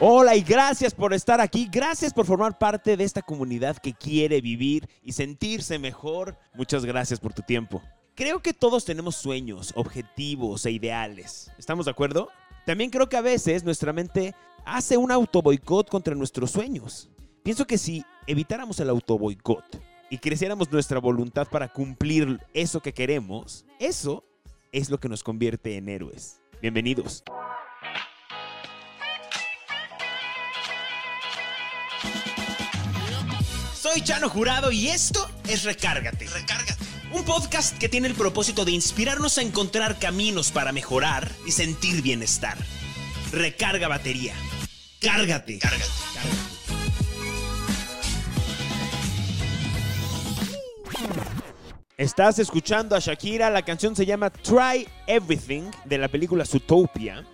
Hola y gracias por estar aquí, gracias por formar parte de esta comunidad que quiere vivir y sentirse mejor. Muchas gracias por tu tiempo. Creo que todos tenemos sueños, objetivos e ideales. ¿Estamos de acuerdo? También creo que a veces nuestra mente hace un autoboicot contra nuestros sueños. Pienso que si evitáramos el autoboicot y creciéramos nuestra voluntad para cumplir eso que queremos, eso es lo que nos convierte en héroes. Bienvenidos. Soy Chano Jurado y esto es Recárgate. Recárgate. Un podcast que tiene el propósito de inspirarnos a encontrar caminos para mejorar y sentir bienestar. Recarga batería. Cárgate. Cárgate. Estás escuchando a Shakira, la canción se llama Try Everything de la película Zootopia.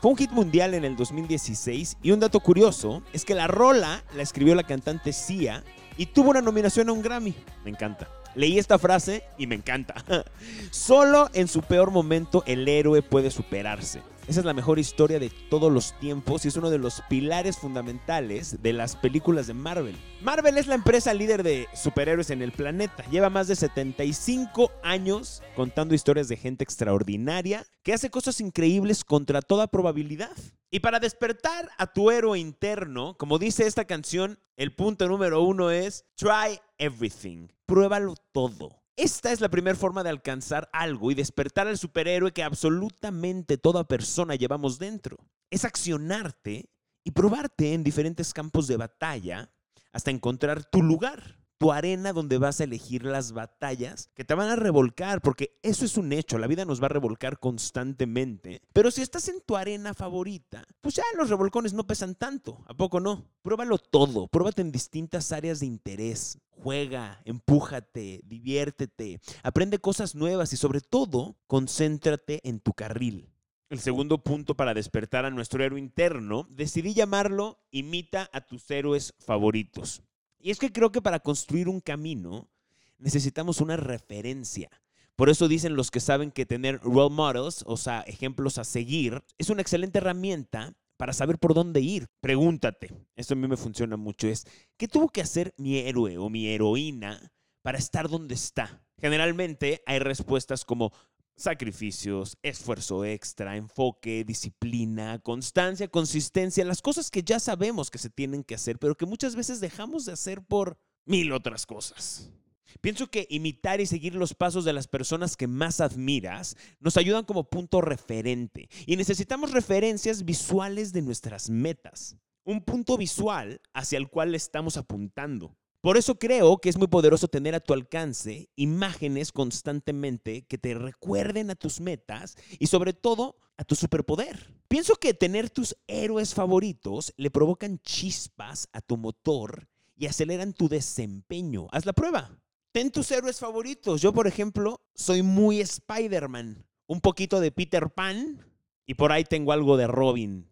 Fue un hit mundial en el 2016 y un dato curioso es que la rola la escribió la cantante Sia y tuvo una nominación a un Grammy. Me encanta. Leí esta frase y me encanta. Solo en su peor momento el héroe puede superarse. Esa es la mejor historia de todos los tiempos y es uno de los pilares fundamentales de las películas de Marvel. Marvel es la empresa líder de superhéroes en el planeta. Lleva más de 75 años contando historias de gente extraordinaria que hace cosas increíbles contra toda probabilidad. Y para despertar a tu héroe interno, como dice esta canción, el punto número uno es try everything. Pruébalo todo. Esta es la primera forma de alcanzar algo y despertar al superhéroe que absolutamente toda persona llevamos dentro. Es accionarte y probarte en diferentes campos de batalla hasta encontrar tu lugar tu arena donde vas a elegir las batallas que te van a revolcar, porque eso es un hecho, la vida nos va a revolcar constantemente. Pero si estás en tu arena favorita, pues ya los revolcones no pesan tanto, ¿a poco no? Pruébalo todo, pruébate en distintas áreas de interés. Juega, empújate, diviértete, aprende cosas nuevas y sobre todo, concéntrate en tu carril. El segundo punto para despertar a nuestro héroe interno, decidí llamarlo Imita a tus héroes favoritos. Y es que creo que para construir un camino necesitamos una referencia. Por eso dicen los que saben que tener role models, o sea, ejemplos a seguir, es una excelente herramienta para saber por dónde ir. Pregúntate, esto a mí me funciona mucho, es, ¿qué tuvo que hacer mi héroe o mi heroína para estar donde está? Generalmente hay respuestas como sacrificios, esfuerzo extra, enfoque, disciplina, constancia, consistencia, las cosas que ya sabemos que se tienen que hacer, pero que muchas veces dejamos de hacer por mil otras cosas. Pienso que imitar y seguir los pasos de las personas que más admiras nos ayudan como punto referente y necesitamos referencias visuales de nuestras metas, un punto visual hacia el cual estamos apuntando. Por eso creo que es muy poderoso tener a tu alcance imágenes constantemente que te recuerden a tus metas y sobre todo a tu superpoder. Pienso que tener tus héroes favoritos le provocan chispas a tu motor y aceleran tu desempeño. Haz la prueba. Ten tus héroes favoritos. Yo, por ejemplo, soy muy Spider-Man, un poquito de Peter Pan y por ahí tengo algo de Robin.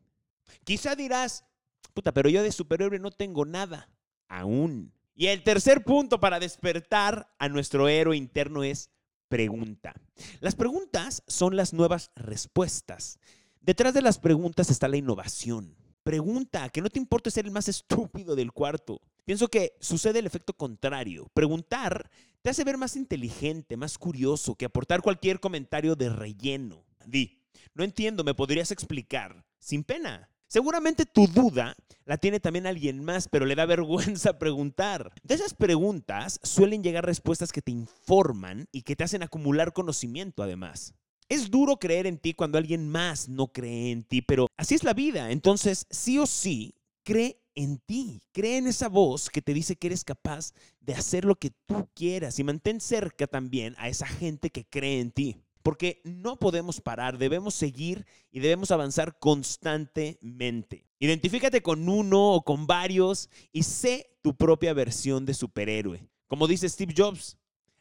Quizá dirás, puta, pero yo de superhéroe no tengo nada. Aún. Y el tercer punto para despertar a nuestro héroe interno es pregunta. Las preguntas son las nuevas respuestas. Detrás de las preguntas está la innovación. Pregunta, que no te importe ser el más estúpido del cuarto. Pienso que sucede el efecto contrario. Preguntar te hace ver más inteligente, más curioso que aportar cualquier comentario de relleno. Di, no entiendo, ¿me podrías explicar? Sin pena. Seguramente tu duda la tiene también alguien más, pero le da vergüenza preguntar. De esas preguntas suelen llegar respuestas que te informan y que te hacen acumular conocimiento además. Es duro creer en ti cuando alguien más no cree en ti, pero así es la vida. Entonces, sí o sí, cree en ti. Cree en esa voz que te dice que eres capaz de hacer lo que tú quieras y mantén cerca también a esa gente que cree en ti porque no podemos parar, debemos seguir y debemos avanzar constantemente. Identifícate con uno o con varios y sé tu propia versión de superhéroe. Como dice Steve Jobs,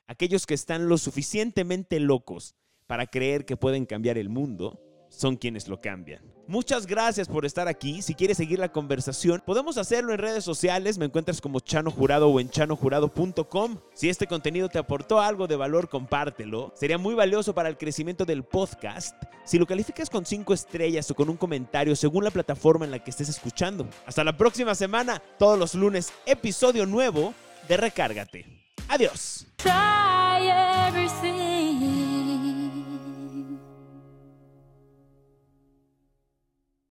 aquellos que están lo suficientemente locos para creer que pueden cambiar el mundo son quienes lo cambian. Muchas gracias por estar aquí. Si quieres seguir la conversación, podemos hacerlo en redes sociales. Me encuentras como Chano Jurado o en chanojurado.com. Si este contenido te aportó algo de valor, compártelo. Sería muy valioso para el crecimiento del podcast si lo calificas con 5 estrellas o con un comentario según la plataforma en la que estés escuchando. Hasta la próxima semana, todos los lunes, episodio nuevo de Recárgate. Adiós.